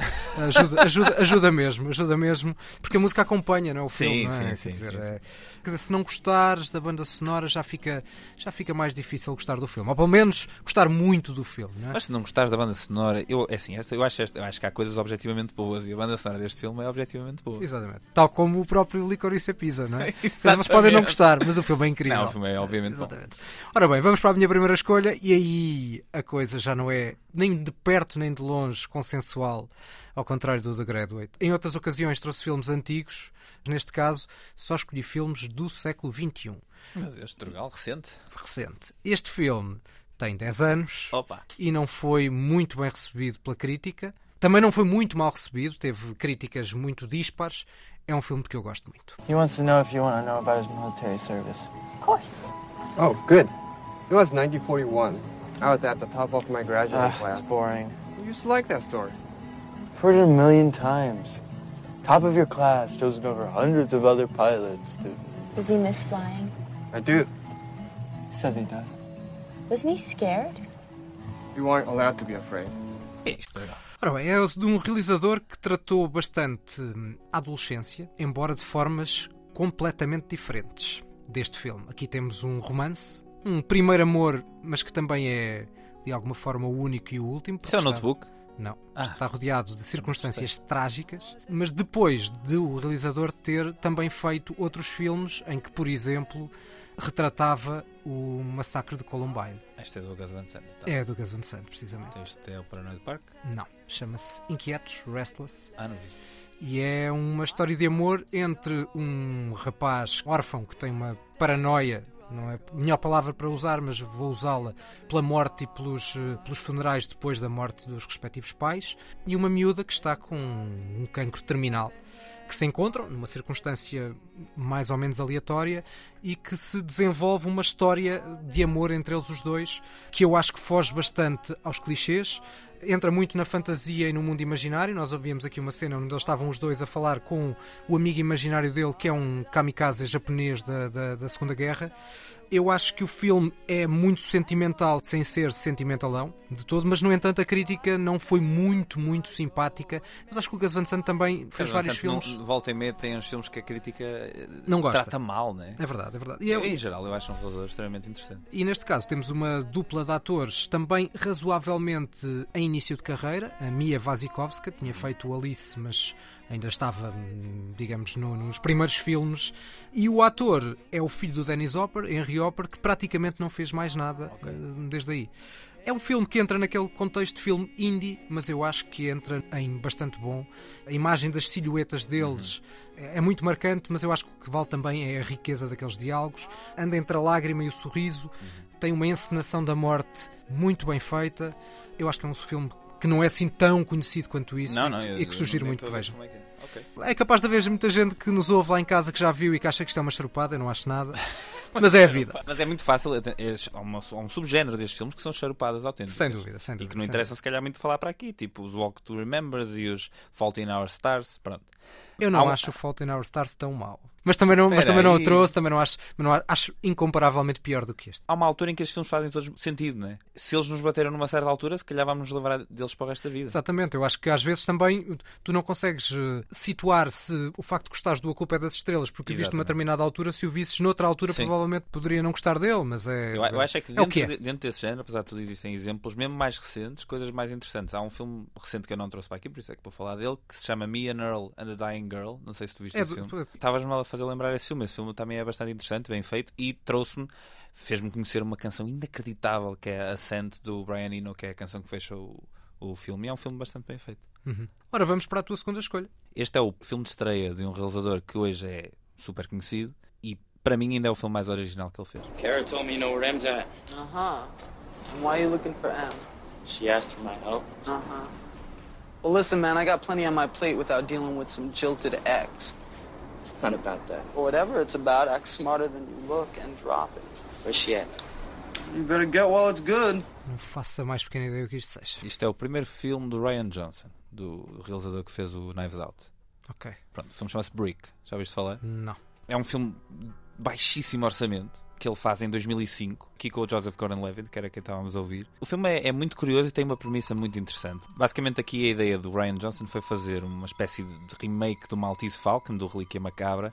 ajuda, ajuda, ajuda mesmo, ajuda mesmo, porque a música acompanha, não é? O filme, Sim, não é? sim, quer, sim, dizer, sim, é- quer dizer, se não gostares da banda sonora, já fica, já fica mais difícil gostar do filme. Ou pelo menos gostar muito do filme, é? Mas se não gostares da banda sonora, eu, é assim, eu, acho eu acho que há coisas objetivamente boas e a banda sonora deste filme é objetivamente boa. Exatamente. Tal como o próprio Licorice Pizza, não é? Exatamente. podem não gostar, mas o filme é incrível. Não, o filme é obviamente bom. Exatamente. Ora bem, vamos para a minha primeira escolha e aí a coisa já não é nem de perto nem de longe consensual, ao contrário do The Graduate. Em outras ocasiões trouxe filmes antigos, neste caso só escolhi filmes do século XXI, Mas este Turgal recente. recente. Este filme tem 10 anos Opa! e não foi muito bem recebido pela crítica. Também não foi muito mal recebido, teve críticas muito dispares. É um filme que eu gosto muito. He wants to know if you want to know about his military service. Of course. Oh, good. It was 1941. I was at the top of my graduating Ah, class. it's boring. You used to like that story. Heard it a million times. Top of your class, chosen over hundreds of other pilots to. Does he miss flying? I do. Says he does. Wasn't he scared? You weren't allowed to be afraid. Isto. Ora bem, é de um realizador que tratou bastante hum, a adolescência, embora de formas completamente diferentes deste filme. Aqui temos um romance, um primeiro amor, mas que também é de alguma forma o único e o último. Isso é o porque está- notebook? Não, Ah. está rodeado de circunstâncias trágicas, mas depois de o realizador ter também feito outros filmes em que, por exemplo, retratava o massacre de Columbine. Este é do Gus Van Sant. então. É do Gus Van Sant, precisamente. Então Este é o Paranoid Park? Não, chama-se Inquietos, Restless. Ah, não vi. E é uma história de amor entre um rapaz órfão que tem uma paranoia, não é a melhor palavra para usar, mas vou usá-la, pela morte e pelos, eh, pelos funerais depois da morte dos respectivos pais, e uma miúda que está com um cancro terminal, que se encontram numa circunstância mais ou menos aleatória e que se desenvolve uma história de amor entre eles os dois, que eu acho que foge bastante aos clichês, entra muito na fantasia e no mundo imaginário. Nós ouvíamos aqui uma cena onde eles estavam os dois a falar com o amigo imaginário dele, que é um kamikaze japonês da, da, da Segunda Guerra. Eu acho que o filme é muito sentimental, sem ser sentimentalão de todo, mas no entanto a crítica não foi muito, muito simpática. Mas acho que o Gus Van Sant também fez vários Sant filmes. Não, volta e meia tem uns filmes que a crítica eh, Não gosta. trata mal, né? É verdade, é verdade. E é- Em geral, eu acho um realizador extremamente interessante. E neste caso temos uma dupla de atores também razoavelmente em início de carreira. A Mia Wasikowska tinha feito o Alice, mas ainda estava, hum, digamos, no- nos primeiros filmes. E o ator é o filho do Dennis Hopper, Henry Hopper, que praticamente não fez mais nada eh, desde aí. É um filme que entra naquele contexto de filme indie, mas eu acho que entra em bastante bom. A imagem das silhuetas deles é é muito marcante, mas eu acho que o que vale também é a riqueza daqueles diálogos. Anda entre a lágrima e o sorriso, tem uma encenação da morte muito bem feita. Eu acho que é um filme que não é assim tão conhecido quanto isso Não, e, não, eu- e que sugiro muito que estou a ver vejam. Como é é. É capaz de haver muita gente que nos ouve lá em casa que já viu e que acha que isto é uma charupada, eu não acho nada. Mas é a vida. Mas é muito fácil. é- é- Há, uma- há um subgénero destes filmes que são charupadas autênticas. Sem dúvida, sem E dúvida, que não sem interessa, se calhar, muito falar para aqui. Tipo os Walk to Remembers e os Fault in Our Stars. Pronto. Eu não um- acho o Fault in Our Stars tão mau. Mas também não, mas também não o trouxe, também não acho, não acho, incomparavelmente pior do que este. Há uma altura em que estes filmes fazem todos sentido, não é? Se eles nos bateram numa certa altura, se calhar vamos nos lembrar deles para o resto da vida. Exatamente, eu acho que às vezes também tu não consegues eh, situar se o facto de gostares do A Culpa é das Estrelas porque o viste numa determinada altura, se o visses noutra altura, Sim. provavelmente poderia não gostar dele, mas é. Eu, eu acho é que é dentro, que é. de- dentro desse género, apesar de tudo, existem exemplos, mesmo mais recentes, coisas mais interessantes. Há um filme recente que eu não trouxe para aqui, por isso é que vou falar dele, que se chama Me and Earl and the Dying Girl. Não sei se tu viste É esse filme. Estavas-me a fazer lembrar esse filme. Esse filme também é bastante interessante, bem feito, e trouxe-me, fez-me conhecer uma canção inacreditável que é a Ascent do Brian Eno, que é a canção que fecha o, o filme. E é um filme bastante bem feito. Uhum. Ora, vamos para a tua segunda escolha. Este é o filme de estreia de um realizador que hoje é super conhecido e para mim ainda é o filme mais original que ele fez. Kara told me you know where M's at. Uh huh. And why are you looking for M? She asked for my help. Uh huh. Well, listen, man, I got plenty on my plate without dealing with some jilted ex. It's not about that. Or whatever it's about, act smarter than you look and drop it. Where's she at? You better get while it's good. Não faço a mais pequena ideia o que isto seja. Isto é o primeiro filme do Ryan Johnson, do realizador que fez o Knives Out. Ok. Pronto, o filme chama-se Brick. Já ouviste falar? Não. É um filme de baixíssimo orçamento que ele faz em 2005, aqui com o Joseph Gordon-Levitt, que era quem estávamos a ouvir. O filme é, é muito curioso e tem uma premissa muito interessante. Basicamente aqui a ideia do Ryan Johnson foi fazer uma espécie de remake do Maltese Falcon, do Relíquia Macabra,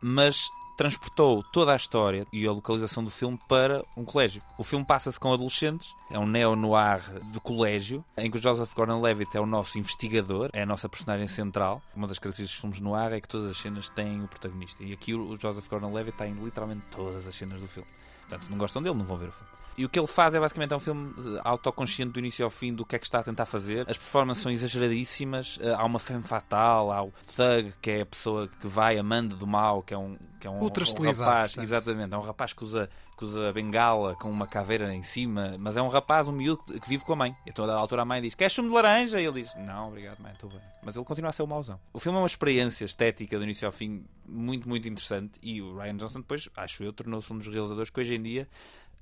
mas transportou toda a história e a localização do filme para um colégio. O filme passa-se com adolescentes, é um neo-noir de colégio, em que o Joseph Gordon-Levitt é o nosso investigador, é a nossa personagem central. Uma das características dos filmes noir é que todas as cenas têm o protagonista. E aqui o Joseph Gordon-Levitt está em literalmente todas as cenas do filme. Portanto, se não gostam dele, não vão ver o filme. E o que ele faz é basicamente é um filme eh, autoconsciente do início ao fim do que é que está a tentar fazer. As performances são exageradíssimas. eh, Há uma femme fatal, há o Thug, que é a pessoa que vai amando do mal, que é um, que é um, Ultra um rapaz. portanto. Exatamente, é um rapaz que usa, que usa bengala com uma caveira em cima, mas é um rapaz, um miúdo que, vive com a mãe. Então, a altura, a mãe diz: Queres sumo de laranja? E ele diz: Não, obrigado, mãe, estou bem. Mas ele continua a ser o mauzão. O filme é uma experiência estética do início ao fim muito, muito interessante. E o Ryan Johnson, depois, acho eu, tornou-se um dos realizadores que hoje em dia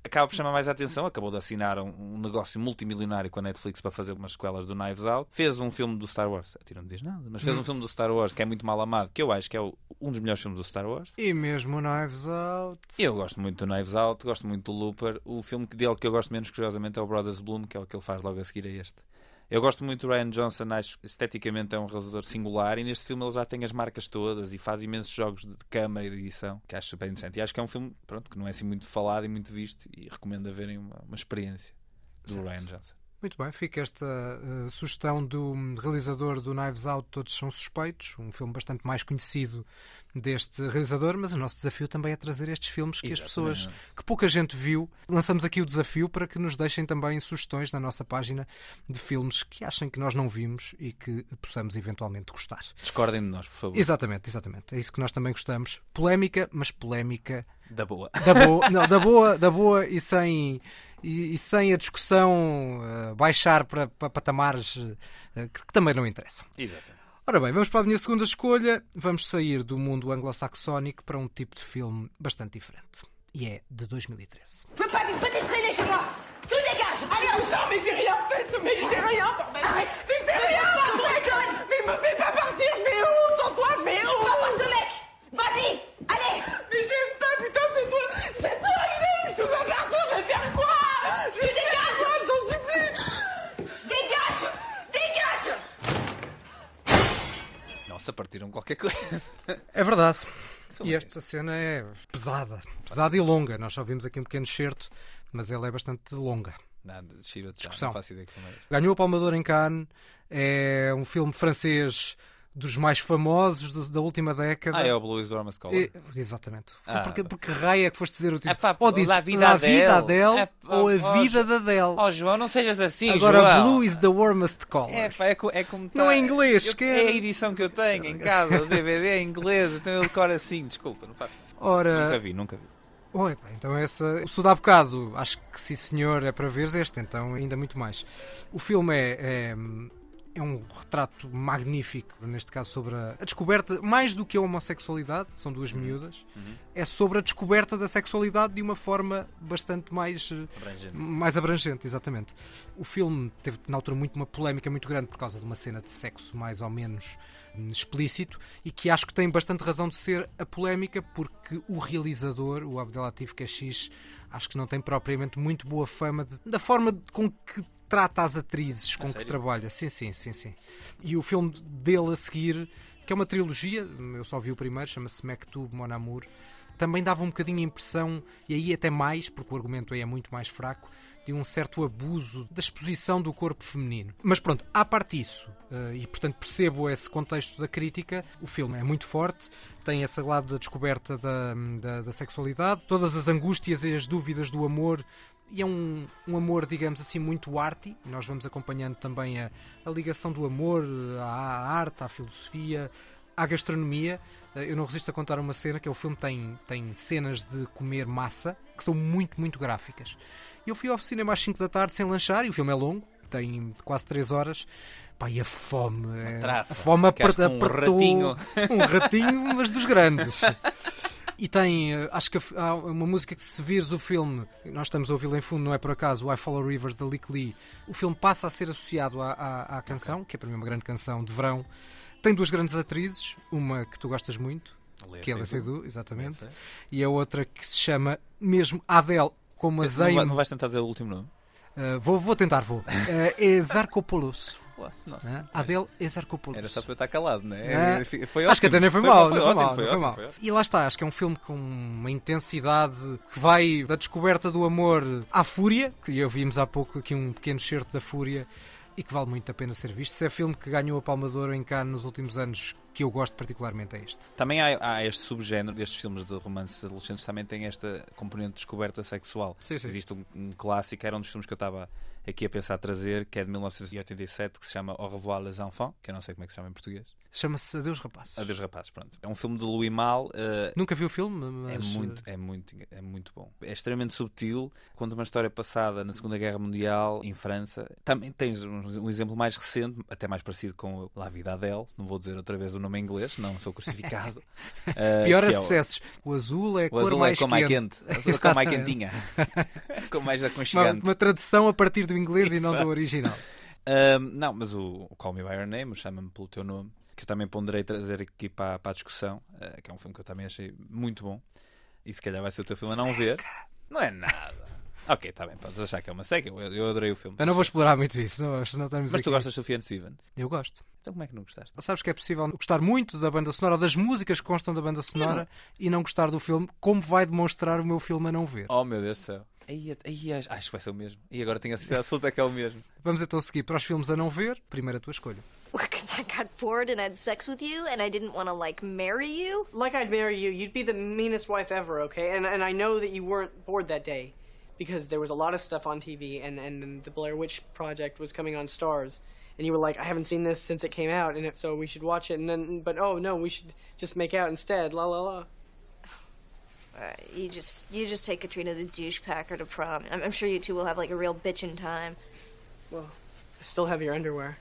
acaba por chamar mais a atenção. Acabou de assinar um, um negócio multimilionário com a Netflix para fazer umas sequelas do Knives Out. Fez um filme do Star Wars. A ti não diz nada, mas fez um filme do Star Wars que é muito mal amado, que eu acho que é o- um dos melhores filmes do Star Wars. E mesmo o Knives Out. Eu gosto muito do Knives Out, gosto muito do Looper. O filme dele que eu gosto menos, curiosamente, é o Brothers Bloom, que é o que ele faz logo a seguir a este. Eu gosto muito do Ryan Johnson, acho esteticamente é um realizador singular e neste filme ele já tem as marcas todas e faz imensos jogos de câmara e de edição, que acho super interessante. E acho que é um filme pronto, que não é assim muito falado e muito visto e recomendo a verem uma, uma experiência do Certo. Ryan Johnson. Muito bem, fica esta eh, sugestão do hum, realizador do Knives Out, Todos São Suspeitos, um filme bastante mais conhecido deste realizador, mas o nosso desafio também é trazer estes filmes que as pessoas, Exatamente. que pouca gente viu. Lançamos aqui o desafio para que nos deixem também sugestões na nossa página de filmes que achem que nós não vimos e que possamos eventualmente gostar. Discordem de nós, por favor. Exatamente, exatamente. É isso que nós também gostamos. Polémica, mas polémica Da boa. da boa, não, da boa, da boa e sem e, e sem a discussão eh, baixar para, para patamares eh, que, que também não interessam. Exatamente. Ora bem, vamos para a minha segunda escolha. Vamos sair do mundo anglo-saxónico para um tipo de filme bastante diferente. E é de 2013. Je veux pas d'une petite traînée chez moi Tu dégages Allez, mais j'ai rien fait, ce mec, j'ai rien Arrête Mais c'est rien Déconne Mais me fais pas partir, je vais où Sans toi, je vais où Prends pas ce mec Vas-y Allez Mais j'aime pas, putain, c'est toi C'est toi que j'aime Je suis pas partout, je vais faire quoi Je Tu dégages Je t'en supplie Dégage Dégage Nossa, partiram qualquer coisa. É verdade. E esta cena é pesada. Pesada e longa. Nós só vimos aqui um pequeno excerto, mas ela é bastante longa. Nada, Discussão. É. Ganhou o Palmador em Cannes. É um filme francês dos mais famosos do- da última década. Ah, é o Blues Dormas Color. E- exatamente. Ah. porque, porque raio é que foste dizer o título? Epá, ou dizes La Vida La Vida Adele. Ou A Vida Jo- da Adele. Oh, João, não sejas assim, Agora, João. Blue is the warmest color. É, pá, é, é como Não tá- é inglês, eu- que é é- a edição que eu tenho em casa, o DVD é inglês, então eu decoro assim, desculpa, não faço. Ora- Nunca vi, nunca vi. Oi, pá, então essa. O estudo há bocado, acho que sim senhor é para veres este, então ainda muito mais. O filme é, é, é um retrato magnífico, neste caso sobre a, a descoberta, mais do que a homossexualidade, são duas miúdas, é sobre a descoberta da sexualidade de uma forma bastante mais eh, Abrangente. mais abrangente, exatamente. O filme teve na altura muito uma polémica muito grande por causa de uma cena de sexo mais ou menos hum, explícito e que acho que tem bastante razão de ser a polémica porque o realizador, o Abdelatif Kashish, acho que não tem propriamente muito boa fama de- da forma com que trata as atrizes com que trabalha. Sim, sim, sim, sim. E o filme dele a seguir, que é uma trilogia, eu só vi o primeiro, chama-se Mektub Mon Amour, também dava um bocadinho a impressão, e aí até mais, porque o argumento aí é muito mais fraco, de um certo abuso da exposição do corpo feminino. Mas pronto, à parte isso, eh, e portanto percebo esse contexto da crítica, o filme é muito forte, tem esse lado da descoberta da, da, da sexualidade, todas as angústias e as dúvidas do amor, e é um, um amor, digamos assim, muito arty. Nós vamos acompanhando também a, a ligação do amor à arte, à filosofia, à gastronomia. Eh, Eu não resisto a contar uma cena que é o filme tem, tem cenas de comer massa que são muito, muito gráficas. Eu fui ao cinema às 5 da tarde sem lanchar e o filme é longo, tem quase 3 horas. Pá, e a fome. é- traça. a fome com um apertou. ratinho. Um ratinho, mas dos grandes. E tem, eh, acho que há uma música que se vires o filme, nós estamos a ouvi-la em fundo, não é por acaso, o I Follow Rivers da Lick Lee, o filme passa a ser associado à, à, à canção, que é para mim uma grande canção de verão. Tem duas grandes atrizes, uma que tu gostas muito, Lea que é a Seydoux. Exatamente, Lea e a outra que se chama mesmo Adele, como a Zayn. não vais tentar dizer o último nome? Uh, vou, vou tentar, vou. Uh, é Zarkopoulos. Não. Né? Adele Exarchopoulos. Era só para eu estar calado, não É. é? Foi acho que ótimo. até nem foi, Foi mal, foi ótimo, mal, foi ótimo, mal. foi ótimo. E lá está, acho que é um filme com uma intensidade que vai da descoberta do amor à fúria, que eu vimos há pouco aqui um pequeno certo da fúria e que vale muito a pena ser visto. Se é filme que ganhou a Palma de Ouro em Cannes nos últimos anos, que eu gosto particularmente é este. Também há, há este subgénero destes filmes de romances adolescentes, também tem esta componente de descoberta sexual. Sim, sim. Existe um, um clássico, era um dos filmes que eu estava aqui a pensar trazer, que é de 1987, que se chama Au revoir les enfants, que eu não sei como é que se chama em português. Chama-se Adeus Rapazes. Adeus Rapazes, pronto. É um filme de Louis Mal. eh, Nunca vi o filme, mas... É muito, é muito, é muito bom. É extremamente subtil. Conta uma história passada na Segunda Guerra Mundial em França. Também tens um, um exemplo mais recente, até mais parecido com La Vida Adele. Não vou dizer outra vez o nome em inglês, não sou crucificado. Eh, Pior que é o- acessos. O azul é a O azul mais é com mais quente. quente. A azul é com mais quentinha. com mais Uma, aconchegante. uma tradução a partir do inglês e não do original. Ahm, não, mas o, o Call Me By Your Name, o Chama-me pelo Teu Nome, que eu também ponderei trazer aqui para, para a discussão, eh, que é um filme que eu também achei muito bom. E se calhar vai ser o teu filme a não ver. Não é nada. Ok, está bem, podes achar que é uma seca. Eu, eu adorei o filme. Eu não vou explorar muito isso, não, senão estamos Mas tu aqui. gostas de Sufjan Stevens? Eu gosto. Então como é que não gostaste? Sabes que é possível gostar muito da banda sonora, ou das músicas que constam da banda sonora, e não gostar do filme, como vai demonstrar o meu filme a não ver. Oh meu Deus do céu. Aí, aí, acho que vai ser o mesmo. E agora tenho a certeza absoluta que é o mesmo. Vamos então seguir para os filmes a não ver. Primeira tua escolha. Because I got bored and had sex with you and I didn't want to, like, marry you? Like I'd marry you, you'd be the meanest wife ever, okay? And and I know that you weren't bored that day because there was a lot of stuff on TV and and the Blair Witch Project was coming on Stars. And you were like, I haven't seen this since it came out, and it, so we should watch it. And then, but oh no, we should just make out instead. La la la. Alright, you just you just take Katrina the douche packer to prom. I'm, I'm sure you two will have like a real bitchin' time. Well, I still have your underwear.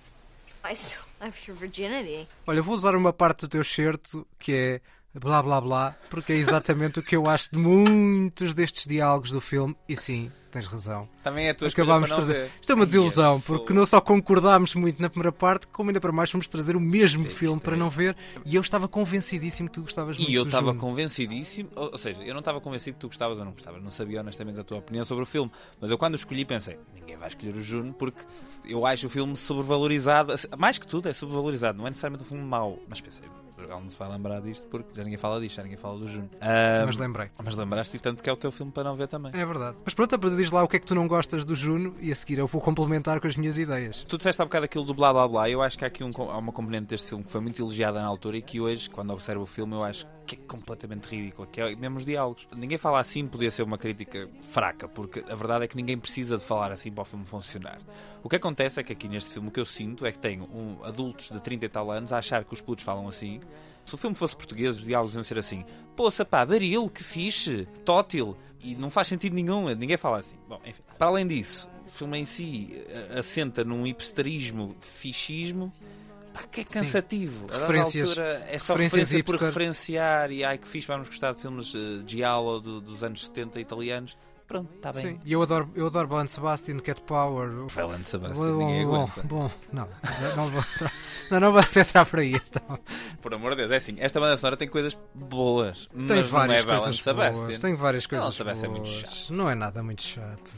I still have your virginity. Olha, vou usar uma parte do teu certo que é blá blá blá, porque é exatamente o que eu acho de muitos destes diálogos do filme. E sim, tens razão. Também é a tua Acabámos trazer. ver. Isto é uma desilusão, fogo. porque não só concordámos muito na primeira parte, como ainda para mais fomos trazer o mesmo filme para não ver. E eu estava convencidíssimo que tu gostavas muito E eu estava convencidíssimo, ou, ou seja, eu não estava convencido que tu gostavas ou não gostavas, não sabia honestamente a tua opinião sobre o filme, mas eu quando o escolhi pensei, ninguém vai escolher o Juno porque eu acho o filme sobrevalorizado, mais que tudo é sobrevalorizado, não é necessariamente um filme mau, mas pensei, ela não se vai lembrar disto porque já ninguém fala disto, já ninguém fala do Juno. Ah, Mas lembrei. Mas lembraste e tanto que é o teu filme para não ver também. É verdade. Mas pronto, diz lá o que é que tu não gostas do Juno e a seguir eu vou complementar com as minhas ideias. Tu disseste há bocado aquilo do blá blá blá. Eu acho que há aqui um, há uma componente deste filme que foi muito elogiada na altura e que hoje, quando observo o filme, eu acho que é completamente ridícula. Que é mesmo os diálogos. Ninguém fala assim, podia ser uma crítica fraca, porque a verdade é que ninguém precisa de falar assim para o filme funcionar. O que acontece é que aqui neste filme o que eu sinto é que tenho um, adultos de 30 e tal anos a achar que os putos falam assim. Se o filme fosse português, os diálogos iam ser assim: Poça pá, baril, que fixe, tótil. E não faz sentido nenhum, ninguém fala assim. Bom, enfim. Para além disso, o filme em si eh, assenta num hipsterismo, fichismo, pá, que é Sim. cansativo. A dada Referências- altura é só referências referência por referenciar e ai que fixe, vamos gostar de filmes eh, Giallo do- dos anos 70 italianos. Pronto, está bem. Sim, e eu adoro, eu adoro Belen Sebastian, Cat Power. Belen Sebastian, Bom, ninguém bom, aguenta. Bom, não, não vou entrar, não, não vamos entrar por aí. Então. Por amor de Deus, é assim, esta banda sonora tem coisas boas, Tem mas várias não é Belen coisas Sebastian. boas. Tem várias Belen coisas Sebastian boas. é muito chato. Não é nada muito chato.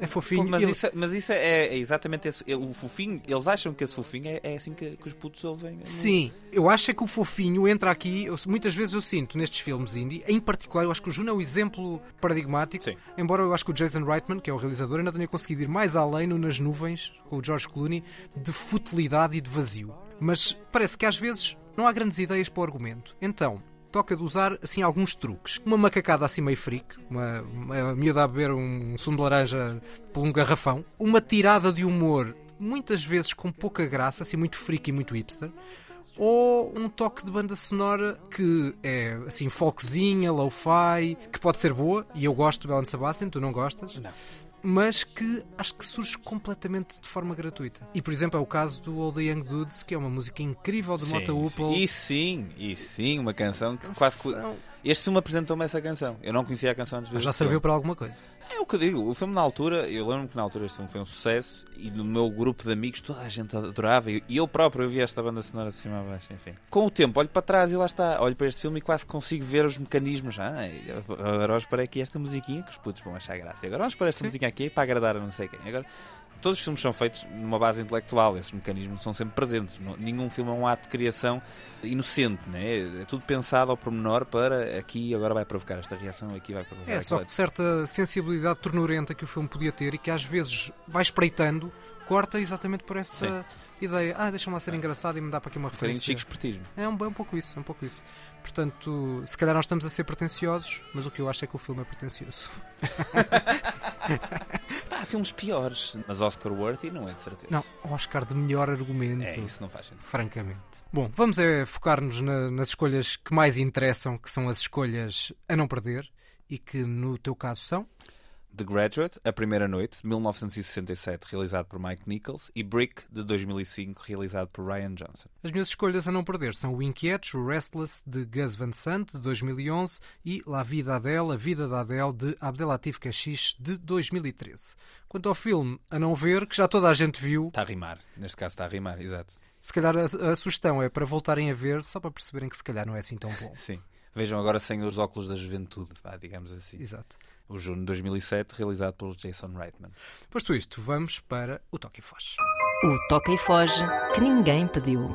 É fofinho. Pô, mas, Ele- isso, mas isso é, é exatamente esse, é o fofinho. Eles acham que esse fofinho é, é assim que, que os putos ouvem. Sim, eu acho é que o fofinho entra aqui. eu- muitas vezes eu sinto nestes filmes indie, em particular, eu acho que o Juno é o exemplo paradigmático. Embora eu acho que o Jason Reitman, que é o realizador, ainda tenha conseguido ir mais além no Nas Nuvens, com o George Clooney, de futilidade e de vazio. Mas parece que às vezes não há grandes ideias para o argumento. Então. Toca de usar assim alguns truques. Uma macacada assim meio freak, uma, uma miúda a beber um sumo de laranja por um garrafão, uma tirada de humor muitas vezes com pouca graça, assim muito freak e muito hipster, ou um toque de banda sonora que é assim folkzinha, lo-fi, que pode ser boa, e eu gosto de Belen Sebastian, tu não gostas? Não. Mas que acho que surge completamente de forma gratuita. E por exemplo é o caso do All the Young Dudes, que é uma música incrível de Mota. Upel. E sim, e sim, uma canção que quase. Este filme apresentou-me essa canção. Eu não conhecia a canção antes de ver Já este serviu para alguma coisa. É o que eu digo, o filme na altura, eu lembro-me que na altura este filme foi um sucesso e no meu grupo de amigos toda a gente adorava e eu próprio vi esta banda sonora de cima a baixo, enfim. Com o tempo, olho para trás e lá está, olho para este filme e quase consigo ver os mecanismos. Ah, agora vamos para aqui esta musiquinha que os putos vão achar graça. Agora vamos para esta musiquinha aqui para agradar a não sei quem. Agora, todos os filmes são feitos numa base intelectual, esses mecanismos são sempre presentes. Nenhum filme é um ato de criação inocente, né? é tudo pensado ao pormenor para aqui agora vai provocar esta reação, aqui vai provocar É, só que certa sensibilidade tornurenta que o filme podia ter e que às vezes vai espreitando, corta exatamente por essa, ideia, ah, deixa-me lá ser engraçado e me dá para aqui uma Um referência. chico espertismo. É um, é um pouco isso, é um pouco isso. Portanto, se calhar nós estamos a ser pretenciosos, mas o que eu acho é que o filme é pretencioso. Há filmes piores, mas Oscar worthy não é de certeza. Não, Oscar de melhor argumento. É, isso não faz sentido. Francamente. Bom, vamos é focar-nos na- nas escolhas que mais interessam, que são as escolhas a não perder e que no teu caso são. The Graduate, A Primeira Noite, de 1967, realizado por Mike Nichols, e Brick, de 2005, realizado por Ryan Johnson. As minhas escolhas a não perder são o Inquietos, o Restless, de Gus Van Sant, de 2011, e La Vida Adele, A Vida da Adele, de Abdelatif Kechiche, de 2013. Quanto ao filme a não ver, que já toda a gente viu, Está a rimar, neste caso está a rimar, exato. se calhar a, a sugestão é para voltarem a ver, só para perceberem que se calhar não é assim tão bom. Sim. Vejam agora sem os óculos da juventude, digamos assim. Exato. O Juno de 2007, realizado por Jason Reitman. Posto isto, vamos para o Toque e Foz. O toca e foge que ninguém pediu.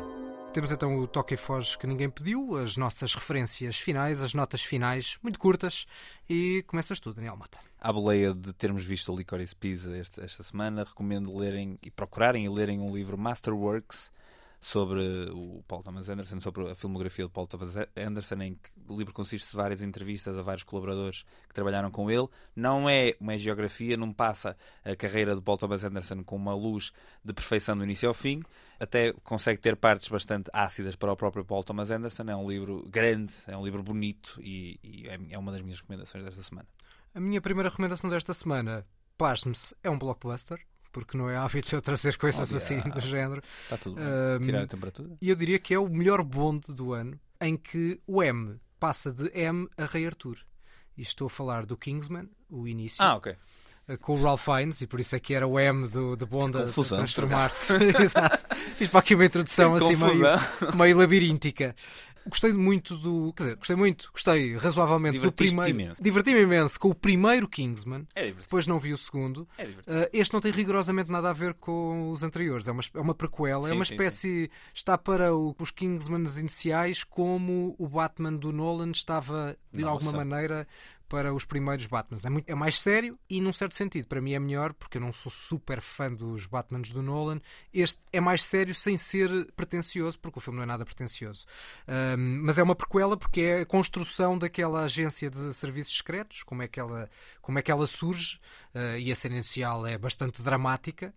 Temos então o Toque e Foz que ninguém pediu, as nossas referências finais, as notas finais, muito curtas, e começas tu, Daniel Mota. À boleia de termos visto o Licorice Pizza este- esta semana, recomendo lerem e procurarem e lerem um livro Masterworks sobre o Paul Thomas Anderson, sobre a filmografia de Paul Thomas Anderson, em que o livro consiste de várias entrevistas a vários colaboradores que trabalharam com ele. Não é uma geografia, não passa a carreira de Paul Thomas Anderson com uma luz de perfeição do início ao fim. Até consegue ter partes bastante ácidas para o próprio Paul Thomas Anderson. É um livro grande, é um livro bonito e, e é- é uma das minhas recomendações desta semana. A minha primeira recomendação desta semana, pasme-se, é um blockbuster, porque não é hábito eu trazer coisas Oh, assim yeah. do género. Está tudo bem. Ahm, Tirar a temperatura. E eu diria que é o melhor bonde do ano, em que o M passa de M a Rei Arthur. E estou a falar do Kingsman, o início. Ah, ok. Eh, Com o Ralph Fiennes, e por isso é que era o M do, de Bond a transformar-se. Exato. Fiz para aqui uma introdução assim meio, meio labiríntica. Gostei muito do. Quer dizer, gostei muito, gostei razoavelmente do primeiro. imenso. Diverti-me imenso com o primeiro Kingsman. É. Depois não vi o segundo. É. Uh, este não tem rigorosamente nada a ver com os anteriores. É uma, é uma prequela. é Sim, uma sim, espécie. Está para o- os Kingsmans iniciais como o Batman do Nolan estava, de Nossa. alguma maneira, para os primeiros Batmans. É, muito- é mais sério e, num certo sentido, para mim é melhor, porque eu não sou super fã dos Batmans do Nolan. Este é mais sério sem ser pretencioso, porque o filme não é nada pretencioso. Um, mas é uma prequela porque é a construção daquela agência de serviços secretos, como é que ela, como é que ela surge, uh, e a cena inicial é bastante dramática.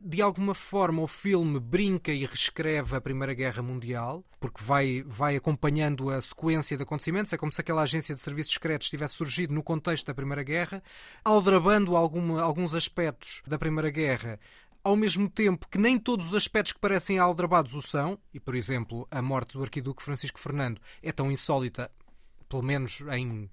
De alguma forma, o filme brinca e reescreve a Primeira Guerra Mundial, porque vai, vai acompanhando a sequência de acontecimentos. É como se aquela agência de serviços secretos tivesse surgido no contexto da Primeira Guerra, aldrabando alguma, alguns aspectos da Primeira Guerra ao mesmo tempo que nem todos os aspectos que parecem aldrabados o são, e por exemplo, a morte do arquiduque Francisco Fernando é tão insólita, pelo menos em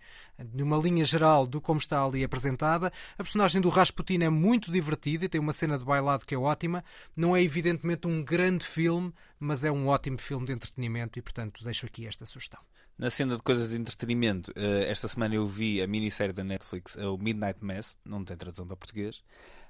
numa linha geral do como está ali apresentada. A personagem do Rasputin é muito divertida e tem uma cena de bailado que é ótima. Não é evidentemente um grande filme, mas é um ótimo filme de entretenimento e portanto deixo aqui esta sugestão. Na cena de coisas de entretenimento, eh, esta semana eu vi a minissérie da Netflix, eh, o Midnight Mass, não tem tradução para português,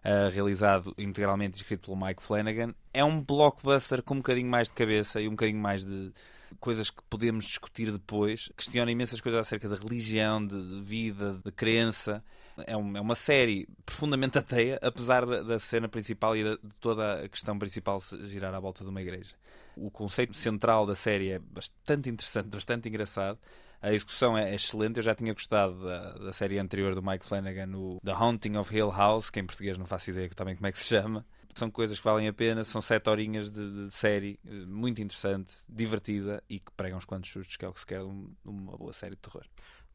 eh, realizado integralmente e escrito pelo Mike Flanagan. É um blockbuster com um bocadinho mais de cabeça e um bocadinho mais de coisas que podemos discutir depois. Questiona imensas coisas acerca da religião, de vida, de crença. É, é uma série profundamente ateia, apesar da, cena principal e de toda a questão principal girar à volta de uma igreja. O conceito central da série é bastante interessante, bastante engraçado. A execução é excelente. Eu já tinha gostado da, da série anterior do Mike Flanagan, o The Haunting of Hill House, que em português não faço ideia também como é que se chama. São coisas que valem a pena, são sete horinhas de, de série, eh, muito interessante, divertida e que prega uns quantos sustos, que é o que se quer de uma boa série de terror.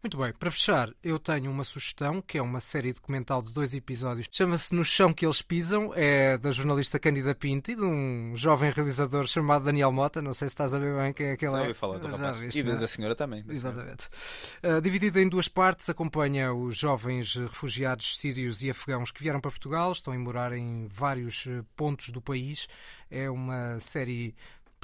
Muito bem, para fechar, eu tenho uma sugestão que é uma série documental de dois episódios. Chama-se No Chão que Eles Pisam, é da jornalista Cândida Pinto e de um jovem realizador chamado Daniel Mota. Não sei se estás a ver bem quem é aquele. Já é. ouvi falar do rapaz. viste, E da- é? da senhora também, da senhora. Exatamente. Uh, dividida em duas partes, acompanha os jovens refugiados sírios e afegãos que vieram para Portugal, estão a morar em vários eh, pontos do país. É uma série.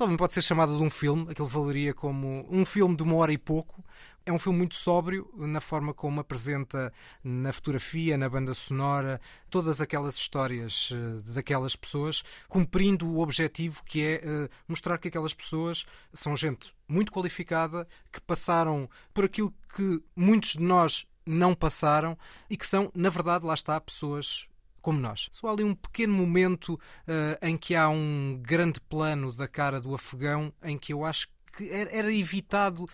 Também pode ser chamada de um filme, aquilo valeria como um filme de uma hora e pouco. É um filme muito sóbrio na forma como apresenta na fotografia, na banda sonora, todas aquelas histórias eh, daquelas pessoas, cumprindo o objetivo que é eh, mostrar que aquelas pessoas são gente muito qualificada, que passaram por aquilo que muitos de nós não passaram e que são, na verdade, lá está, pessoas como nós. Só há ali um pequeno momento uh, em que há um grande plano da cara do afegão em que eu acho que era evitado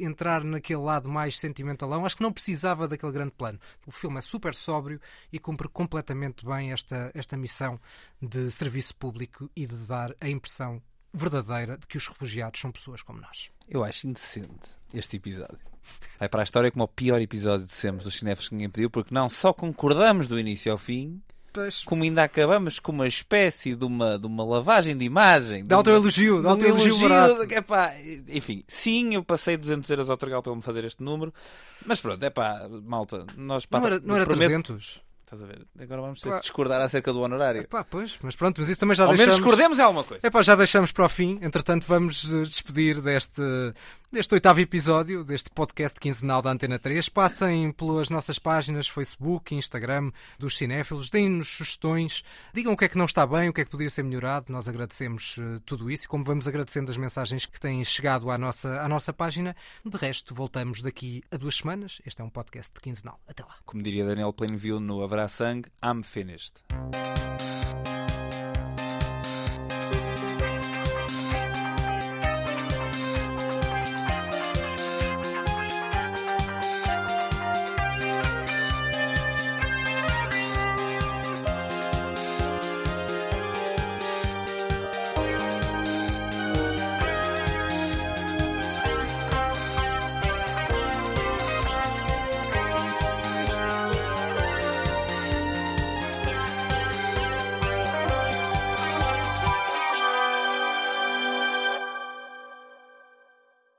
entrar naquele lado mais sentimentalão. Acho que não precisava daquele grande plano. O filme é super sóbrio e cumpre completamente bem esta, esta missão de serviço público e de dar a impressão verdadeira de que os refugiados são pessoas como nós. Eu acho indecente este episódio. Vai para a história como o pior episódio de sempre dos cinéfilos que ninguém pediu, porque não só concordamos do início ao fim, Pois. como ainda acabamos com uma espécie de uma, de uma lavagem de imagem. Dá o teu elogio, dá o teu elogio barato. de- epá, enfim, sim, eu passei 200 euros ao Torgal para me fazer este número, mas pronto, é pá, malta, nós pá, Não era, não era prometo- 300? Estás a ver? Agora vamos ter Claro. que discordar acerca do honorário. Pá, pois, mas pronto, mas isso também já Ao menos deixamos... discordemos é alguma coisa. Epá, já deixamos para o fim. Entretanto, vamos eh, despedir deste, deste oitavo episódio, deste podcast quinzenal da Antena 3. Passem pelas nossas páginas Facebook, Instagram dos cinéfilos, deem-nos sugestões, digam o que é que não está bem, o que é que poderia ser melhorado. Nós agradecemos eh, tudo isso e como vamos agradecendo as mensagens que têm chegado à nossa, à nossa página, de resto, voltamos daqui a duas semanas. Este é um podcast quinzenal. Até lá. Como diria Daniel Plainview no Haverá Sangue, I'm finished.